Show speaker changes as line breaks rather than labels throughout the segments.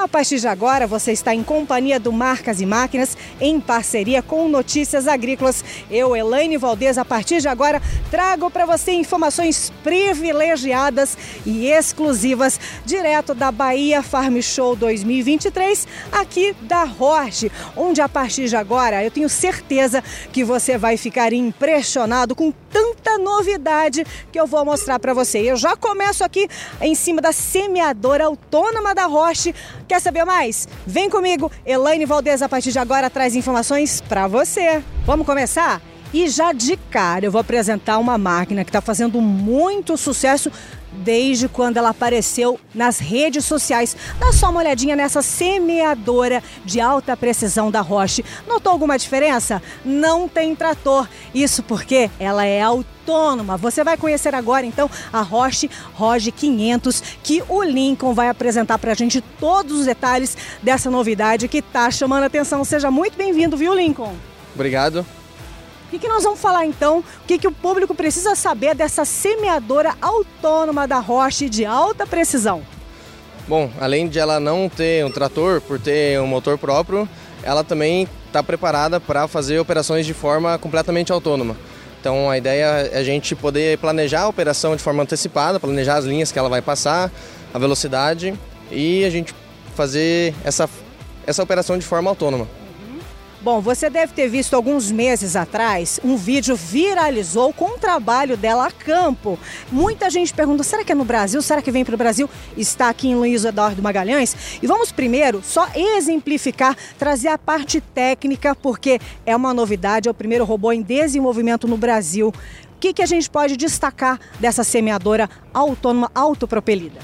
A partir de agora, você está em companhia do Marcas e Máquinas, em parceria com Notícias Agrícolas. Eu, Elaine Valdez, a partir de agora, trago para você informações privilegiadas e exclusivas, direto da Bahia Farm Show 2023, aqui da Roche, onde a partir de agora eu tenho certeza que você vai ficar impressionado com tanta novidade que eu vou mostrar para você. Eu já começo aqui em cima da semeadora autônoma da Roche Quer saber mais? Vem comigo, Elaine Valdez a partir de agora traz informações para você. Vamos começar? E já de cara eu vou apresentar uma máquina que está fazendo muito sucesso desde quando ela apareceu nas redes sociais. Dá só uma olhadinha nessa semeadora de alta precisão da Roche. Notou alguma diferença? Não tem trator. Isso porque ela é autônoma. Você vai conhecer agora então a Roche Roge 500 que o Lincoln vai apresentar para a gente todos os detalhes dessa novidade que está chamando a atenção. Seja muito bem-vindo, viu, Lincoln?
Obrigado.
O que, que nós vamos falar então? O que, que o público precisa saber dessa semeadora autônoma da Roche de alta precisão?
Bom, além de ela não ter um trator, por ter um motor próprio, ela também está preparada para fazer operações de forma completamente autônoma. Então a ideia é a gente poder planejar a operação de forma antecipada, planejar as linhas que ela vai passar, a velocidade e a gente fazer essa, essa operação de forma autônoma.
Bom, você deve ter visto alguns meses atrás um vídeo viralizou com o trabalho dela a campo. Muita gente pergunta: será que é no Brasil? Será que vem para o Brasil? Está aqui em Luiz Eduardo Magalhães. E vamos primeiro só exemplificar, trazer a parte técnica, porque é uma novidade, é o primeiro robô em desenvolvimento no Brasil. O que, que a gente pode destacar dessa semeadora autônoma autopropelida?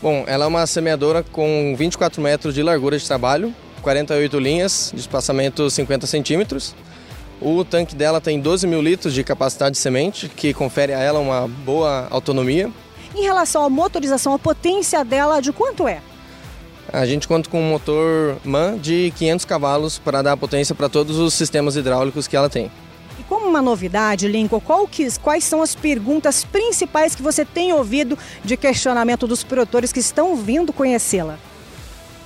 Bom, ela é uma semeadora com 24 metros de largura de trabalho, 48 linhas de espaçamento 50 centímetros. O tanque dela tem 12 mil litros de capacidade de semente, que confere a ela uma boa autonomia.
Em relação à motorização, a potência dela de quanto é?
A gente conta com um motor MAN de 500 cavalos para dar potência para todos os sistemas hidráulicos que ela tem.
E como uma novidade, Lincoln, que, quais são as perguntas principais que você tem ouvido de questionamento dos produtores que estão vindo conhecê-la?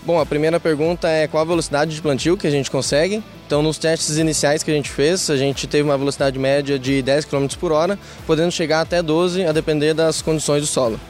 Bom, a primeira pergunta é qual a velocidade de plantio que a gente consegue. Então, nos testes iniciais que a gente fez, a gente teve uma velocidade média de 10 km por hora, podendo chegar até 12, a depender das condições do solo.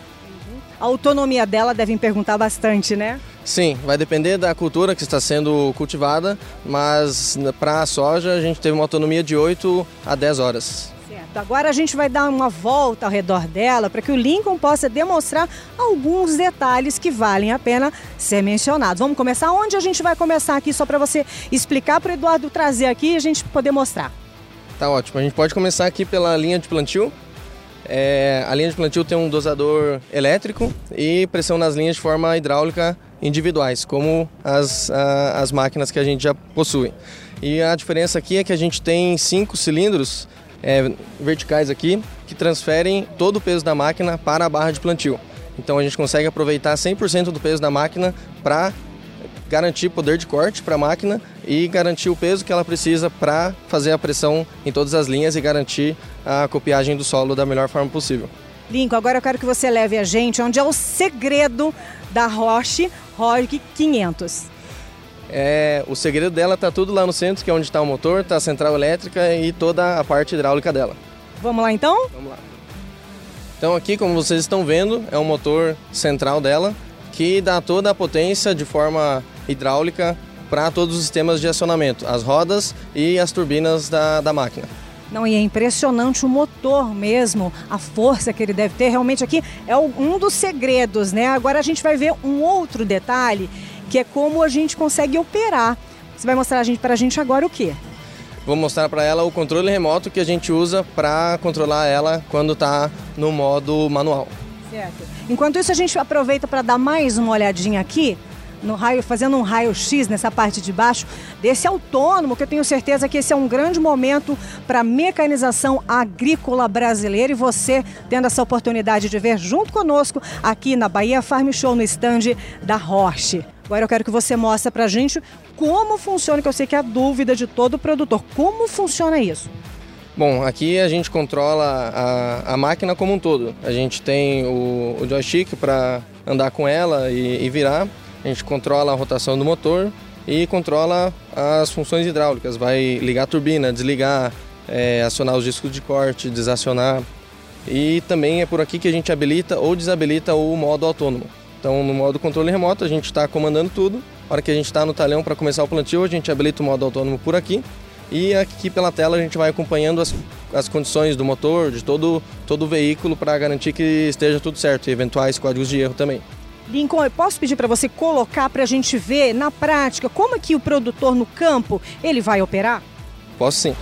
A autonomia dela devem perguntar bastante, né?
Sim, vai depender da cultura que está sendo cultivada, mas para a soja a gente teve uma autonomia de 8 a 10 horas.
Agora a gente vai dar uma volta ao redor dela para que o Lincoln possa demonstrar alguns detalhes que valem a pena ser mencionados. Vamos começar? Onde a gente vai começar aqui, só para você explicar para o Eduardo trazer aqui e a gente poder mostrar.
Tá ótimo. A gente pode começar aqui pela linha de plantio. É, a linha de plantio tem um dosador elétrico e pressão nas linhas de forma hidráulica individuais, como as, a, as máquinas que a gente já possui. E a diferença aqui é que a gente tem cinco cilindros é, verticais aqui que transferem todo o peso da máquina para a barra de plantio. Então a gente consegue aproveitar 100% do peso da máquina para garantir poder de corte para a máquina e garantir o peso que ela precisa para fazer a pressão em todas as linhas e garantir a copiagem do solo da melhor forma possível.
Lincoln, agora eu quero que você leve a gente onde é o segredo da Roche ROG 500.
É, o segredo dela está tudo lá no centro, que é onde está o motor, está a central elétrica e toda a parte hidráulica dela.
Vamos lá então?
Vamos lá. Então aqui, como vocês estão vendo, é o motor central dela, que dá toda a potência de forma hidráulica para todos os sistemas de acionamento, as rodas e as turbinas da, da máquina.
Não, e é impressionante o motor mesmo, a força que ele deve ter. Realmente aqui é um dos segredos, né? Agora a gente vai ver um outro detalhe que é como a gente consegue operar. Você vai mostrar para a gente agora o quê?
Vou mostrar para ela o controle remoto que a gente usa para controlar ela quando está no modo manual.
Certo. Enquanto isso, a gente aproveita para dar mais uma olhadinha aqui no raio, fazendo um raio-x nessa parte de baixo desse autônomo, que eu tenho certeza que esse é um grande momento para a mecanização agrícola brasileira e você tendo essa oportunidade de ver junto conosco aqui na Bahia Farm Show no estande da Roche. Agora eu quero que você mostre para a gente como funciona, que eu sei que é a dúvida de todo produtor. Como funciona isso?
Bom, aqui a gente controla a, a máquina como um todo. A gente tem o, o joystick para andar com ela e, e virar. A gente controla a rotação do motor e controla as funções hidráulicas. Vai ligar a turbina, desligar, é, acionar os discos de corte, desacionar. E também é por aqui que a gente habilita ou desabilita o modo autônomo. Então, no modo controle remoto, a gente está comandando tudo. Na hora que a gente está no talhão para começar o plantio, a gente habilita o modo autônomo por aqui. E aqui pela tela a gente vai acompanhando as, as condições do motor, de todo, todo o veículo, para garantir que esteja tudo certo e eventuais códigos de erro também.
Lincoln, eu posso pedir para você colocar para a gente ver na prática como é que o produtor no campo ele vai operar?
Posso sim.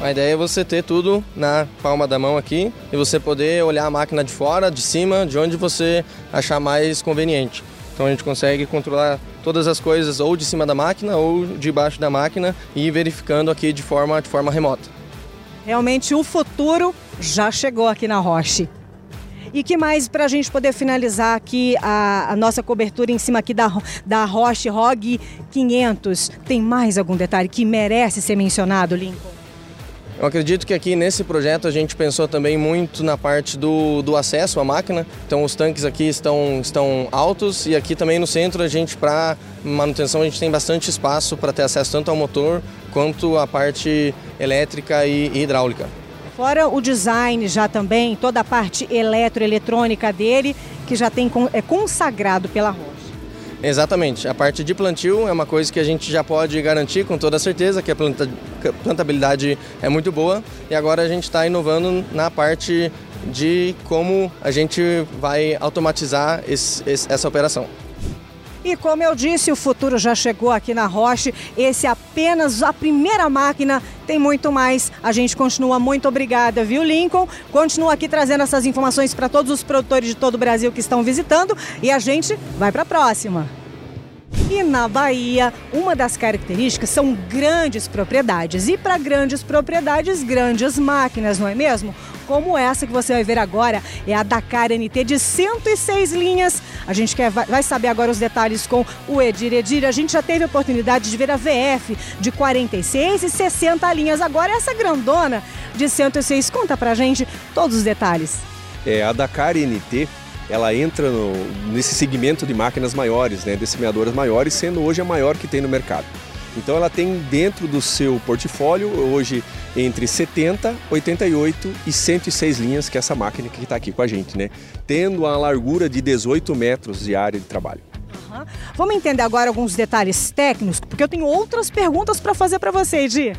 A ideia é você ter tudo na palma da mão aqui e você poder olhar a máquina de fora, de cima, de onde você achar mais conveniente. Então a gente consegue controlar todas as coisas ou de cima da máquina ou debaixo da máquina e verificando aqui de forma, de forma remota.
Realmente o futuro já chegou aqui na Roche. E que mais para a gente poder finalizar aqui a, a, nossa cobertura em cima aqui da, da Roche ROG 500? Tem mais algum detalhe que merece ser mencionado, Lincoln?
Eu acredito que aqui nesse projeto a gente pensou também muito na parte do, do acesso à máquina. Então os tanques aqui estão, estão altos e aqui também no centro a gente, para manutenção, a gente tem bastante espaço para ter acesso tanto ao motor quanto à parte elétrica e, hidráulica.
Fora o design já também, toda a parte eletroeletrônica dele, que já tem é consagrado pela Roche.
Exatamente. A parte de plantio é uma coisa que a gente já pode garantir com toda certeza que a planta, plantabilidade é muito boa e agora a gente está inovando na parte de como a gente vai automatizar esse, essa operação.
E como eu disse, o futuro já chegou aqui na Roche. Esse é apenas a primeira máquina, tem muito mais. A gente continua muito obrigada, viu, Lincoln? Continua aqui trazendo essas informações para todos os produtores de todo o Brasil que estão visitando e a gente vai para a próxima. E na Bahia, uma das características são grandes propriedades. E para grandes propriedades, grandes máquinas, não é mesmo? Como essa que você vai ver agora, é a Dakar NT de 106 linhas. A gente quer, vai saber agora os detalhes com o Edir. Edir, a gente já teve a oportunidade de ver a VF de 46 e 60 linhas. Agora essa grandona de 106. Conta pra gente todos os detalhes.
É, a Dakar NT ela entra no, nesse segmento de máquinas maiores, né, de semeadoras maiores, sendo hoje a maior que tem no mercado. Então ela tem dentro do seu portfólio hoje entre 70, 88 e 106 linhas, que é essa máquina que está aqui com a gente, né? Tendo a largura de 18 metros de área de trabalho.
Uhum. Vamos entender agora alguns detalhes técnicos, porque eu tenho outras perguntas para fazer para você, Edir.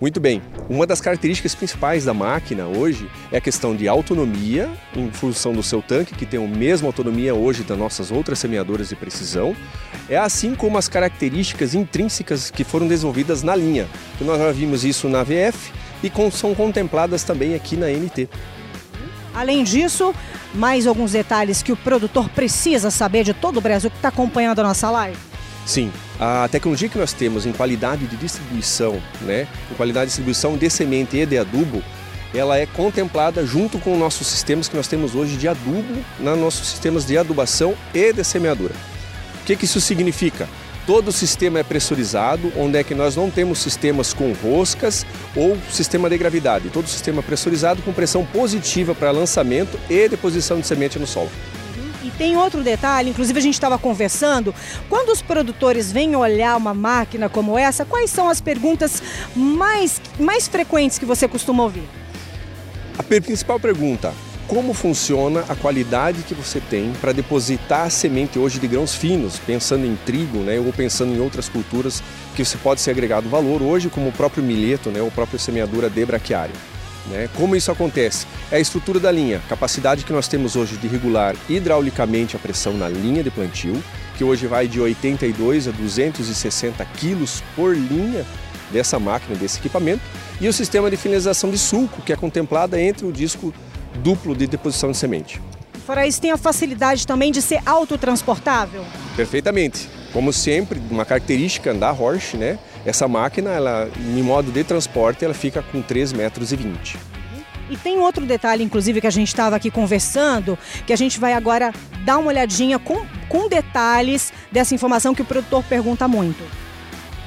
Muito bem, uma das características principais da máquina hoje é a questão de autonomia, em função do seu tanque, que tem a mesma autonomia hoje das nossas outras semeadoras de precisão, é assim como as características intrínsecas que foram desenvolvidas na linha. Que nós já vimos isso na VF e são contempladas também aqui na NT.
Além disso, mais alguns detalhes que o produtor precisa saber de todo o Brasil que está acompanhando a nossa live?
Sim, a tecnologia que nós temos em qualidade de distribuição, né, em qualidade de distribuição de semente e de adubo, ela é contemplada junto com nossos sistemas que nós temos hoje de adubo, nos nossos sistemas de adubação e de semeadura. O que, que isso significa? Todo o sistema é pressurizado, onde é que nós não temos sistemas com roscas ou sistema de gravidade. Todo o sistema pressurizado com pressão positiva para lançamento e deposição de semente no solo.
E tem outro detalhe, inclusive a gente estava conversando, quando os produtores vêm olhar uma máquina como essa, quais são as perguntas mais, mais frequentes que você costuma ouvir?
A principal pergunta, como funciona a qualidade que você tem para depositar a semente hoje de grãos finos, pensando em trigo, né, ou pensando em outras culturas que você pode ser agregado valor hoje, como o próprio milheto, né, ou própria semeadura de braquiária. Né? Como isso acontece? É a estrutura da linha, capacidade que nós temos hoje de regular hidraulicamente a pressão na linha de plantio, que hoje vai de 82 a 260 quilos por linha dessa máquina, desse equipamento, e o sistema de finalização de sulco, que é contemplada entre o disco duplo de deposição de semente.
Fora isso, tem a facilidade também de ser autotransportável?
Perfeitamente. Como sempre, uma característica da Horsch, né? Essa máquina, ela, em modo de transporte, ela fica com 3,20 metros. E
e tem outro detalhe, inclusive, que a gente estava aqui conversando, que a gente vai agora dar uma olhadinha com, com detalhes dessa informação que o produtor pergunta muito.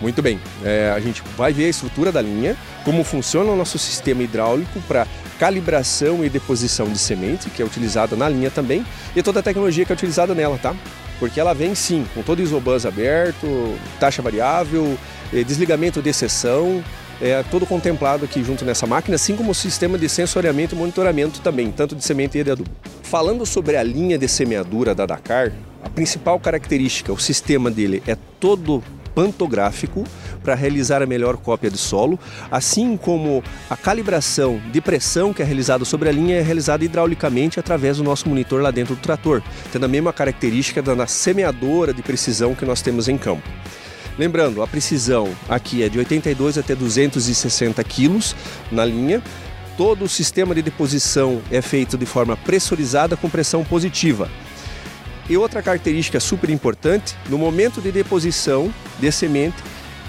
Muito bem, é, a gente vai ver a estrutura da linha, como funciona o nosso sistema hidráulico para calibração e deposição de semente, que é utilizada na linha também, e toda a tecnologia que é utilizada nela, tá? Porque ela vem sim, com todo o isobus aberto, taxa variável, desligamento de exceção, é todo contemplado aqui junto nessa máquina, assim como o sistema de sensoriamento e monitoramento também, tanto de semente e de adubo. Falando sobre a linha de semeadura da Dakar, a principal característica, o sistema dele é todo pantográfico para realizar a melhor cópia de solo, assim como a calibração de pressão que é realizada sobre a linha é realizada hidraulicamente através do nosso monitor lá dentro do trator, tendo a mesma característica da semeadora de precisão que nós temos em campo. Lembrando, a precisão aqui é de 82 até 260 quilos na linha. Todo o sistema de deposição é feito de forma pressurizada com pressão positiva. E outra característica super importante, no momento de deposição de semente,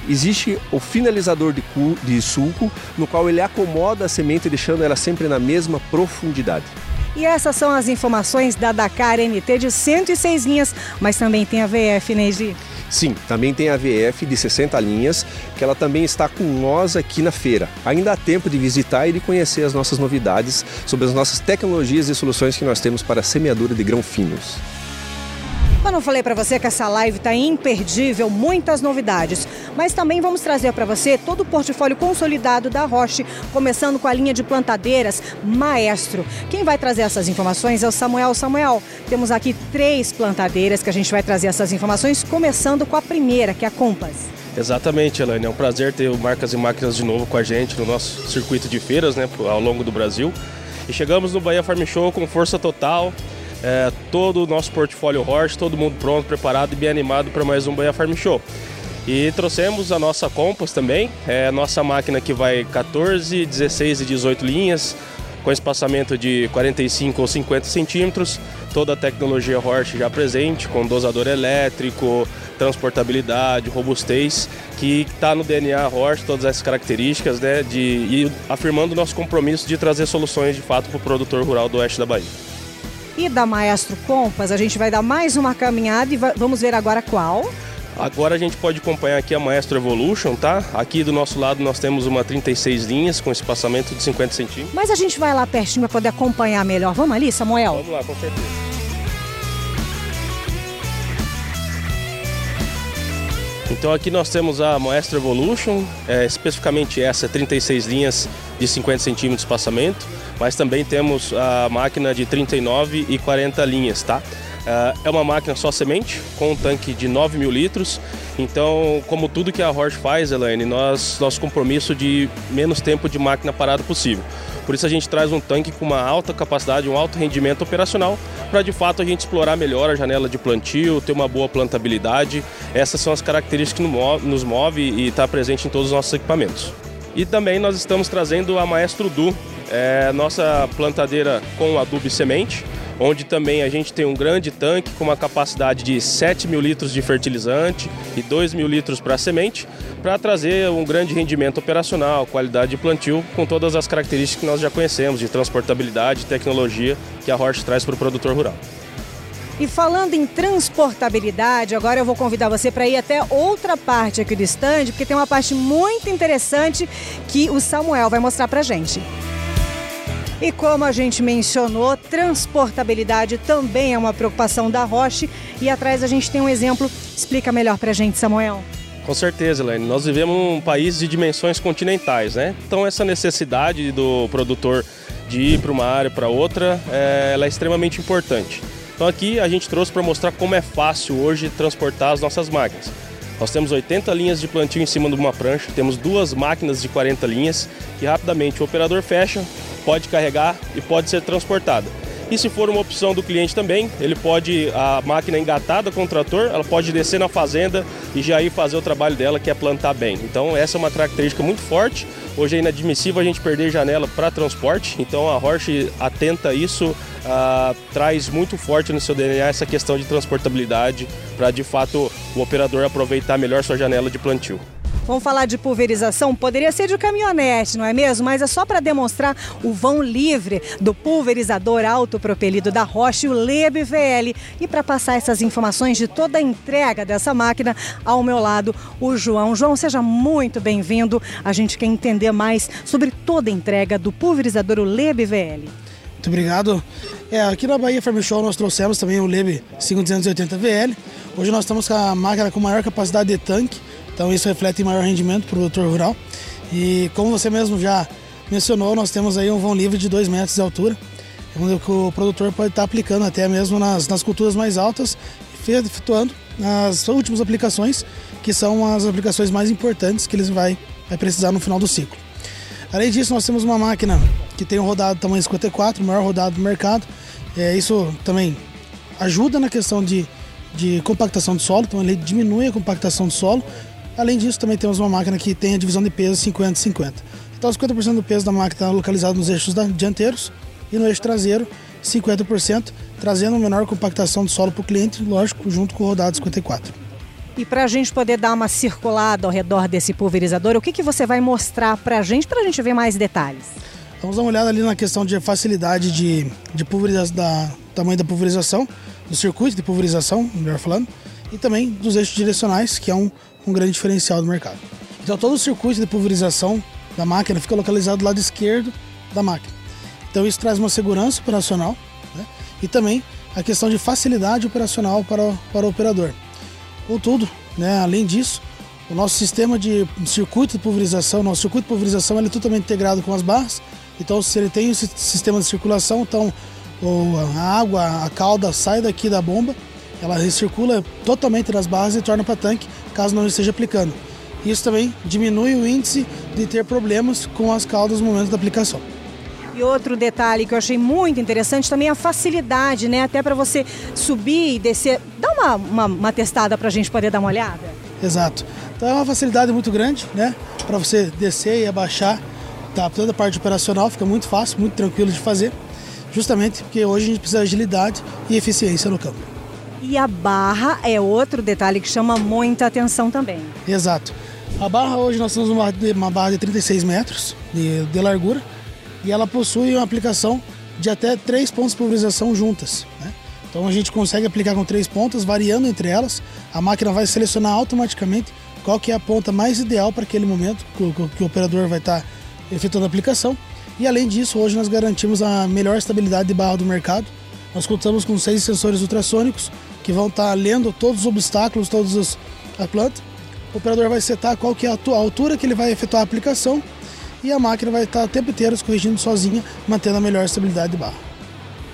existe o finalizador de, cu, de sulco, no qual ele acomoda a semente, deixando ela sempre na mesma profundidade.
E essas são as informações da Dakar NT de 106 linhas, mas também tem a VF. Né,
Sim, também tem a VF de 60 linhas, que ela também está com nós aqui na feira. Ainda há tempo de visitar e de conhecer as nossas novidades sobre as nossas tecnologias e soluções que nós temos para semeadura de grão finos.
Eu não falei para você que essa live está imperdível, muitas novidades, mas também vamos trazer para você todo o portfólio consolidado da Roche, começando com a linha de plantadeiras Maestro. Quem vai trazer essas informações é o Samuel. Samuel, temos aqui três plantadeiras que a gente vai trazer essas informações, começando com a primeira, que é a Compass.
Exatamente, Elaine. É um prazer ter o Marcas e Máquinas de novo com a gente no nosso circuito de feiras né, ao longo do Brasil. E chegamos no Bahia Farm Show com força total, é, todo o nosso portfólio Horse, todo mundo pronto, preparado e bem animado para mais um Bahia Farm Show. E trouxemos a nossa Compass também, é nossa máquina que vai 14, 16 e 18 linhas, com espaçamento de 45 ou 50 centímetros, toda a tecnologia Horse já presente, com dosador elétrico, transportabilidade, robustez, que está no DNA Horse, todas essas características, né, de, e afirmando o nosso compromisso de trazer soluções de fato para o produtor rural do oeste da Bahia.
E da Maestro Compass, a gente vai dar mais uma caminhada e vamos ver agora qual.
Agora a gente pode acompanhar aqui a Maestro Evolution, tá? Aqui do nosso lado nós temos uma 36 linhas com espaçamento de 50 centímetros.
Mas a gente vai lá pertinho para poder acompanhar melhor. Vamos ali, Samuel?
Vamos lá, com certeza. Então aqui nós temos a Maestro Evolution, é, especificamente essa 36 linhas de 50 centímetros de espaçamento mas também temos a máquina de 39 e 40 linhas, tá? Eh, é uma máquina só semente, com um tanque de 9 mil litros. Então, como tudo que a Horsch faz, Elaine, nós, nosso compromisso de menos tempo de máquina parada possível. Por isso a gente traz um tanque com uma alta capacidade, um alto rendimento operacional, para de fato a gente explorar melhor a janela de plantio, ter uma boa plantabilidade. Essas são as características que nos move e está presente em todos os nossos equipamentos. E também nós estamos trazendo a Maestro Du, é nossa plantadeira com adubo e semente, onde também a gente tem um grande tanque com uma capacidade de 7 mil litros de fertilizante e 2 mil litros para semente, para trazer um grande rendimento operacional, qualidade de plantio, com todas as características que nós já conhecemos, de transportabilidade e tecnologia que a Horsch traz para o produtor rural.
E falando em transportabilidade, agora eu vou convidar você para ir até outra parte aqui do stand, porque tem uma parte muito interessante que o Samuel vai mostrar para gente. E como a gente mencionou, transportabilidade também é uma preocupação da Roche. E atrás a gente tem um exemplo. Explica melhor para a gente, Samuel.
Com certeza, Helene. Nós vivemos um país de dimensões continentais, né? Então essa necessidade do produtor de ir para uma área para outra, é, ela é extremamente importante. Então aqui a gente trouxe para mostrar como é fácil hoje transportar as nossas máquinas. Nós temos 80 linhas de plantio em cima de uma prancha, temos duas máquinas de 40 linhas que rapidamente o operador fecha, pode carregar e pode ser transportada. E se for uma opção do cliente também, ele pode, a máquina engatada com o trator, ela pode descer na fazenda e já ir fazer o trabalho dela, que é plantar bem. Então essa é uma característica muito forte. Hoje é inadmissível a gente perder janela para transporte, então a Horsch atenta a isso, traz muito forte no seu DNA essa questão de transportabilidade para de fato o operador aproveitar melhor sua janela de plantio.
Vamos falar de pulverização? Poderia ser de caminhonete, não é mesmo? Mas é só para demonstrar o vão livre do pulverizador autopropelido da Roche, o Leb VL. E para passar essas informações de toda a entrega dessa máquina, ao meu lado, o João. João, seja muito bem-vindo. A gente quer entender mais sobre toda a entrega do pulverizador o Leb VL.
Muito obrigado. É, aqui na Bahia Farm Show nós trouxemos também o Leb 5280 VL. Hoje nós estamos com a máquina com maior capacidade de tanque, então isso reflete maior rendimento para o produtor rural. E como você mesmo já mencionou, nós temos aí um vão livre de 2 metros de altura, onde o produtor pode estar aplicando até mesmo nas, nas culturas mais altas, efetuando as últimas aplicações, que são as aplicações mais importantes que eles vai, vai precisar no final do ciclo. Além disso, nós temos uma máquina que tem um rodado tamanho 54, o maior rodado do mercado. É, isso também ajuda na questão de, de compactação do solo, então ele diminui a compactação do solo. Além disso, também temos uma máquina que tem a divisão de peso 50-50. Então, 50% do peso da máquina está localizado nos eixos dianteiros e no eixo traseiro 50%, trazendo menor compactação do solo para o cliente, lógico, junto com o rodado 54.
E para a gente poder dar uma circulada ao redor desse pulverizador, o que, que você vai mostrar para a gente, para a gente ver mais detalhes?
Vamos dar uma olhada ali na questão de facilidade de, de pulverização, da tamanho da pulverização, do circuito de pulverização, melhor falando, e também dos eixos direcionais, que é um, um grande diferencial do mercado. Então todo o circuito de pulverização da máquina fica localizado do lado esquerdo da máquina. Então isso traz uma segurança operacional né? e também a questão de facilidade operacional para, para o operador. Contudo, né, além disso, o nosso sistema de circuito de pulverização, nosso circuito de pulverização ele é totalmente integrado com as barras. Então, se ele tem esse sistema de circulação, então a água, a calda sai daqui da bomba, ela recircula totalmente nas barras e torna para tanque, caso não esteja aplicando. Isso também diminui o índice de ter problemas com as caldas no momento da aplicação.
E outro detalhe que eu achei muito interessante também é a facilidade, né? Até para você subir e descer. Dá uma, uma, uma testada para a gente poder dar uma olhada.
Exato. Então é uma facilidade muito grande, né? Para você descer e abaixar tá, toda a parte operacional, fica muito fácil, muito tranquilo de fazer. Justamente porque hoje a gente precisa de agilidade e eficiência no campo.
E a barra é outro detalhe que chama muita atenção também.
Exato. A barra hoje nós temos uma, uma barra de 36 metros de, de largura e ela possui uma aplicação de até três pontos de pulverização juntas. Né? Então a gente consegue aplicar com três pontas, variando entre elas. A máquina vai selecionar automaticamente qual que é a ponta mais ideal para aquele momento que o, que o operador vai estar tá efetuando a aplicação. E além disso, hoje nós garantimos a melhor estabilidade de barra do mercado. Nós contamos com seis sensores ultrassônicos que vão estar tá lendo todos os obstáculos, todos os, a planta. O operador vai setar qual que é a altura que ele vai efetuar a aplicação e a máquina vai estar o tempo inteiro corrigindo sozinha, mantendo a melhor estabilidade de barra.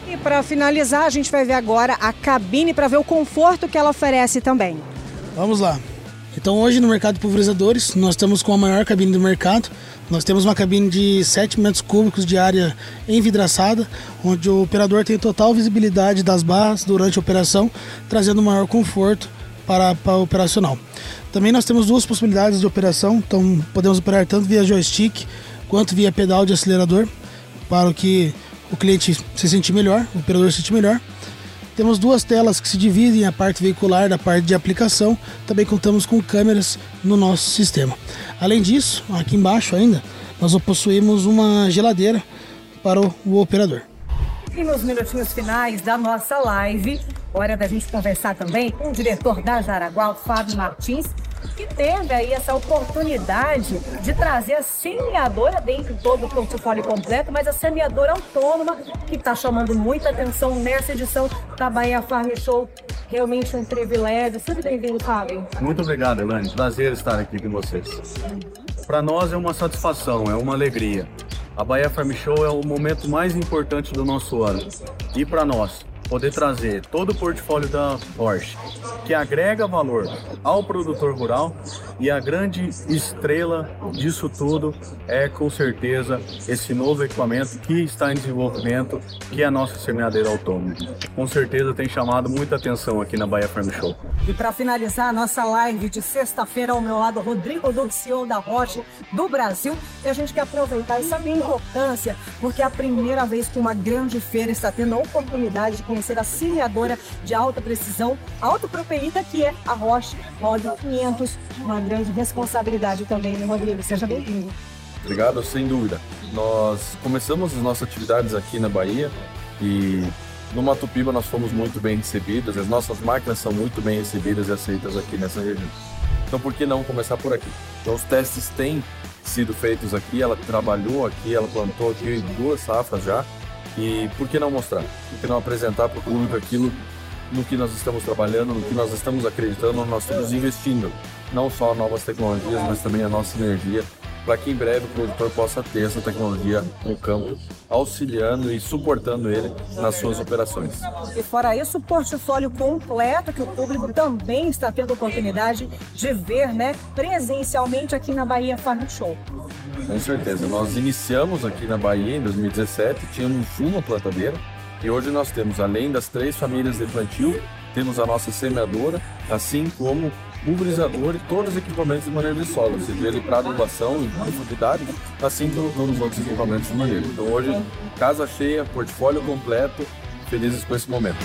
E para finalizar, a gente vai ver agora a cabine para ver o conforto que ela oferece também.
Vamos lá. Então hoje no mercado de pulverizadores nós estamos com a maior cabine do mercado. Nós temos uma cabine de 7 metros cúbicos de área envidraçada, onde o operador tem total visibilidade das barras durante a operação, trazendo maior conforto para, para o operacional. Também nós temos duas possibilidades de operação, então podemos operar tanto via joystick quanto via pedal de acelerador, para que o cliente se sentir melhor, o operador se sentir melhor. Temos duas telas que se dividem a parte veicular da parte de aplicação. Também contamos com câmeras no nosso sistema. Além disso, aqui embaixo ainda, nós possuímos uma geladeira para o, operador.
E nos minutinhos finais da nossa live, hora da gente conversar também com o diretor da Jaraguá, Fábio Martins, que teve aí essa oportunidade de trazer a semeadora dentro de todo o portfólio completo, mas a semeadora autônoma que está chamando muita atenção nessa edição da Bahia Farm Show. Realmente um privilégio. Seja bem-vindo, Fábio.
Muito obrigado, Elaine. Prazer estar aqui com vocês. Para nós é uma satisfação, é uma alegria. A Bahia Farm Show é o momento mais importante do nosso ano. E para nós, poder trazer todo o portfólio da Porsche, que agrega valor ao produtor rural e a grande estrela disso tudo é com certeza esse novo equipamento que está em desenvolvimento, que é a nossa semeadeira autônoma. Com certeza tem chamado muita atenção aqui na Bahia Farm Show.
E para finalizar a nossa live de sexta-feira ao meu lado, Rodrigo Duque, da Roche do Brasil, e a gente quer aproveitar e saber a importância, porque é a primeira vez que uma grande feira está tendo a oportunidade de conhecer a semeadora de alta precisão, autopropelida, que é a Roche Model 500. Uma grande responsabilidade também, né, Rodrigo? Seja bem-vindo.
Obrigado, sem dúvida. Nós começamos as nossas atividades aqui na Bahia e no Mato Piba nós fomos muito bem recebidos, as nossas máquinas são muito bem recebidas e aceitas aqui nessa região. Então por que não começar por aqui? Então os testes têm sido feitos aqui, ela trabalhou aqui, ela plantou aqui duas safras já, e por que não mostrar? Por que não apresentar para o público aquilo no que nós estamos trabalhando, no que nós estamos acreditando, nós estamos investindo, não só novas tecnologias, mas também a nossa energia para que em breve o produtor possa ter essa tecnologia no campo, auxiliando e suportando ele nas suas operações.
E fora isso, o portfólio completo que o público também está tendo oportunidade de ver, né, presencialmente aqui na Bahia Farm Show.
Com certeza. Nós iniciamos aqui na Bahia em 2017, tínhamos uma plantadeira e hoje nós temos, além das três famílias de plantio, temos a nossa semeadora, assim como pulverizador e todos os equipamentos de manejo de solo, seja ele para adubação e profundidade, assim como todos os outros equipamentos de manejo. Então hoje, casa cheia, portfólio completo, felizes com esse momento.